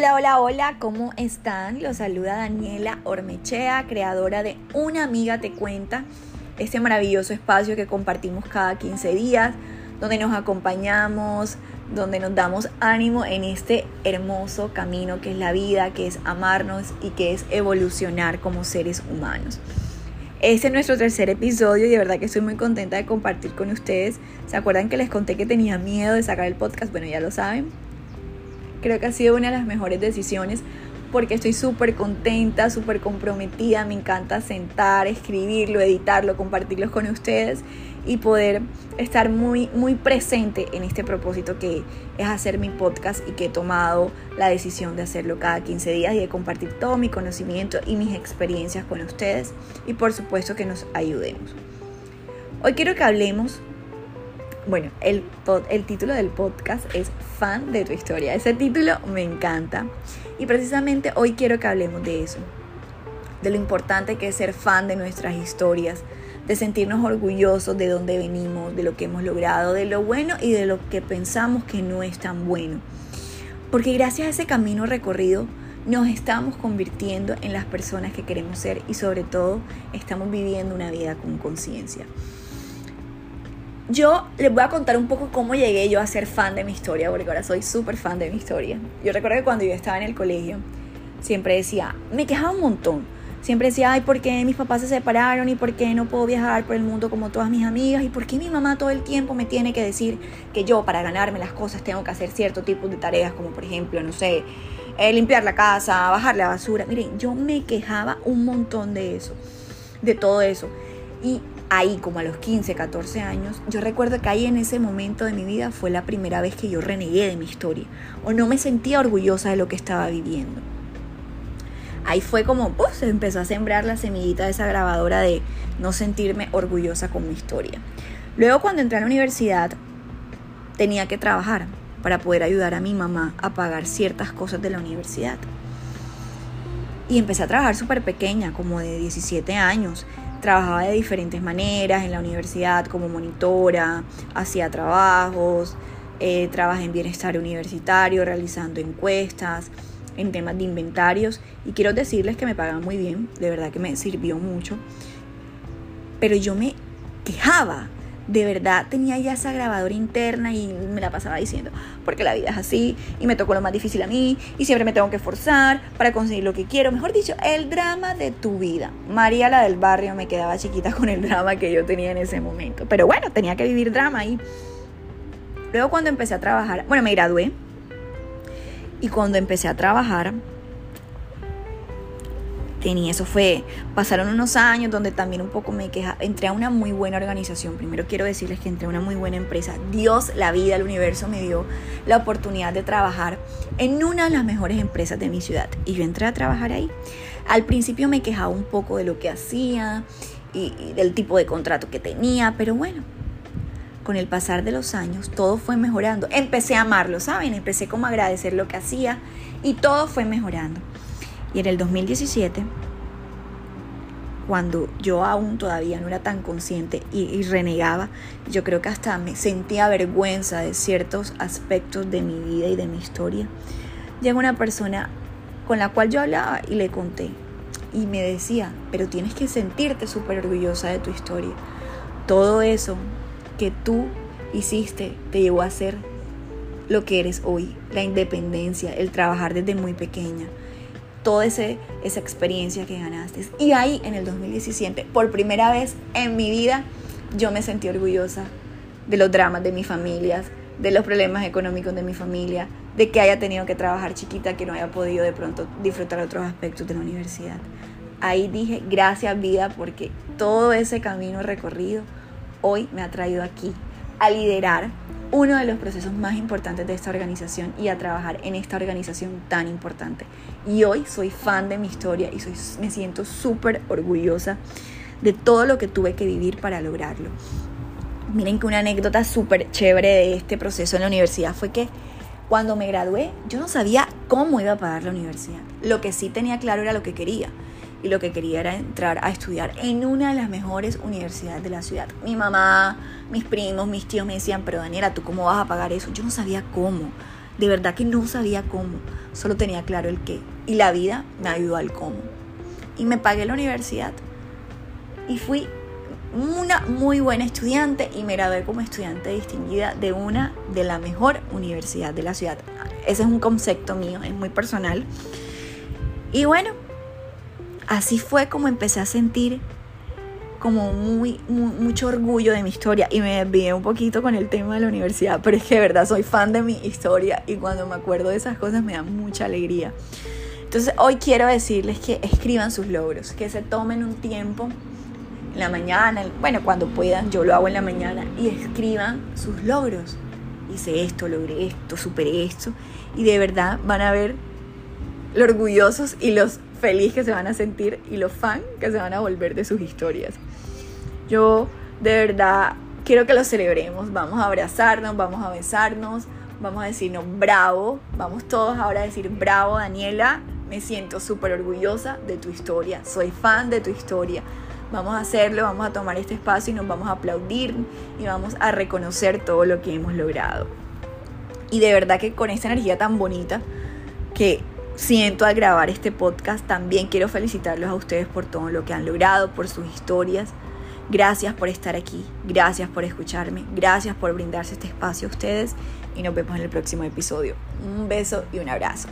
Hola, hola, hola, ¿cómo están? Los saluda Daniela Ormechea, creadora de Una amiga te cuenta, este maravilloso espacio que compartimos cada 15 días, donde nos acompañamos, donde nos damos ánimo en este hermoso camino que es la vida, que es amarnos y que es evolucionar como seres humanos. Este es nuestro tercer episodio y de verdad que estoy muy contenta de compartir con ustedes. ¿Se acuerdan que les conté que tenía miedo de sacar el podcast? Bueno, ya lo saben Creo que ha sido una de las mejores decisiones porque estoy súper contenta, súper comprometida, me encanta sentar, escribirlo, editarlo, compartirlo con ustedes y poder estar muy, muy presente en este propósito que es hacer mi podcast y que he tomado la decisión de hacerlo cada 15 días y de compartir todo mi conocimiento y mis experiencias con ustedes y por supuesto que nos ayudemos. Hoy quiero que hablemos bueno, el, el título del podcast es Fan de tu historia. Ese título me encanta. Y precisamente hoy quiero que hablemos de eso. De lo importante que es ser fan de nuestras historias. De sentirnos orgullosos de dónde venimos, de lo que hemos logrado, de lo bueno y de lo que pensamos que no es tan bueno. Porque gracias a ese camino recorrido nos estamos convirtiendo en las personas que queremos ser y sobre todo estamos viviendo una vida con conciencia. Yo les voy a contar un poco cómo llegué yo a ser fan de mi historia, porque ahora soy súper fan de mi historia. Yo recuerdo que cuando yo estaba en el colegio, siempre decía, me quejaba un montón. Siempre decía, ay, ¿por qué mis papás se separaron? ¿Y por qué no puedo viajar por el mundo como todas mis amigas? ¿Y por qué mi mamá todo el tiempo me tiene que decir que yo, para ganarme las cosas, tengo que hacer cierto tipo de tareas, como por ejemplo, no sé, eh, limpiar la casa, bajar la basura? Miren, yo me quejaba un montón de eso, de todo eso. Y ahí, como a los 15, 14 años, yo recuerdo que ahí en ese momento de mi vida fue la primera vez que yo renegué de mi historia o no me sentía orgullosa de lo que estaba viviendo. Ahí fue como, pues, se empezó a sembrar la semillita de esa grabadora de no sentirme orgullosa con mi historia. Luego cuando entré a la universidad, tenía que trabajar para poder ayudar a mi mamá a pagar ciertas cosas de la universidad. Y empecé a trabajar súper pequeña, como de 17 años. Trabajaba de diferentes maneras en la universidad como monitora, hacía trabajos, eh, trabajé en bienestar universitario, realizando encuestas, en temas de inventarios y quiero decirles que me pagaban muy bien, de verdad que me sirvió mucho, pero yo me quejaba de verdad tenía ya esa grabadora interna y me la pasaba diciendo, porque la vida es así y me tocó lo más difícil a mí y siempre me tengo que esforzar para conseguir lo que quiero. Mejor dicho, el drama de tu vida. María, la del barrio, me quedaba chiquita con el drama que yo tenía en ese momento. Pero bueno, tenía que vivir drama ahí. Luego cuando empecé a trabajar, bueno, me gradué y cuando empecé a trabajar, tenía, eso fue, pasaron unos años donde también un poco me queja, entré a una muy buena organización, primero quiero decirles que entré a una muy buena empresa, Dios, la vida, el universo me dio la oportunidad de trabajar en una de las mejores empresas de mi ciudad y yo entré a trabajar ahí. Al principio me quejaba un poco de lo que hacía y, y del tipo de contrato que tenía, pero bueno, con el pasar de los años todo fue mejorando. Empecé a amarlo, ¿saben? Empecé como a agradecer lo que hacía y todo fue mejorando. Y en el 2017, cuando yo aún todavía no era tan consciente y, renegaba, yo creo que hasta me sentía vergüenza de ciertos aspectos de mi vida y de mi historia, llegó una persona con la cual yo hablaba y le conté. Y me decía, pero tienes que sentirte súper orgullosa de tu historia. Todo eso que tú hiciste te llevó a ser lo que eres hoy, la independencia, el trabajar desde muy pequeña, toda ese, esa experiencia que ganaste. Y ahí en el 2017, por primera vez en mi vida, yo me sentí orgullosa de los dramas de mis familias, de los problemas económicos de mi familia, de que haya tenido que trabajar chiquita, que no haya podido de pronto disfrutar otros aspectos de la universidad. Ahí dije, gracias vida, porque todo ese camino recorrido hoy me ha traído aquí a liderar uno de los procesos más importantes de esta organización y a trabajar en esta organización tan importante. Y hoy soy fan de mi historia y me siento súper orgullosa de todo lo que tuve que vivir para lograrlo. Miren que una anécdota súper chévere de este proceso en la universidad fue que cuando me gradué yo no sabía cómo iba a pagar la universidad. Lo que sí tenía claro era lo que quería y lo que quería era entrar a estudiar en una de las mejores universidades de la ciudad. Mi mamá, mis primos, mis tíos me decían, pero Daniela, ¿tú cómo vas a pagar eso? Yo no sabía cómo. De verdad que no sabía cómo, solo tenía claro el qué. Y la vida me ayudó al cómo. Y me pagué la universidad. Y fui una muy buena estudiante y me gradué como estudiante distinguida de una de la mejor universidad de la ciudad. Ese es un concepto mío, es muy personal. Y bueno, así fue como empecé a sentir como muy, mucho orgullo de mi historia y me desvié un poquito con el tema de la universidad, pero es que de verdad soy fan de mi historia y cuando me acuerdo de esas cosas me da mucha alegría. Entonces hoy quiero decirles que escriban sus logros, que se tomen un tiempo en la mañana, bueno, cuando puedan, yo lo hago en la mañana, y escriban sus logros. Hice esto, logré esto, superé esto, y de verdad van a ver lo orgullosos y los felices que se van a sentir y los fan que se van a volver de sus historias. Yo de verdad quiero que lo celebremos, vamos a abrazarnos, vamos a besarnos, vamos a decirnos bravo, vamos todos ahora a decir bravo Daniela, me siento súper orgullosa de tu historia, soy fan de tu historia. Vamos a hacerlo, vamos a tomar este espacio y nos vamos a aplaudir y vamos a reconocer todo lo que hemos logrado. Y de verdad que con esta energía tan bonita que siento al grabar este podcast, también quiero felicitarlos a ustedes por todo lo que han logrado, por sus historias. Gracias por estar aquí, gracias por escucharme, gracias por brindarse este espacio a ustedes y nos vemos en el próximo episodio. Un beso y un abrazo.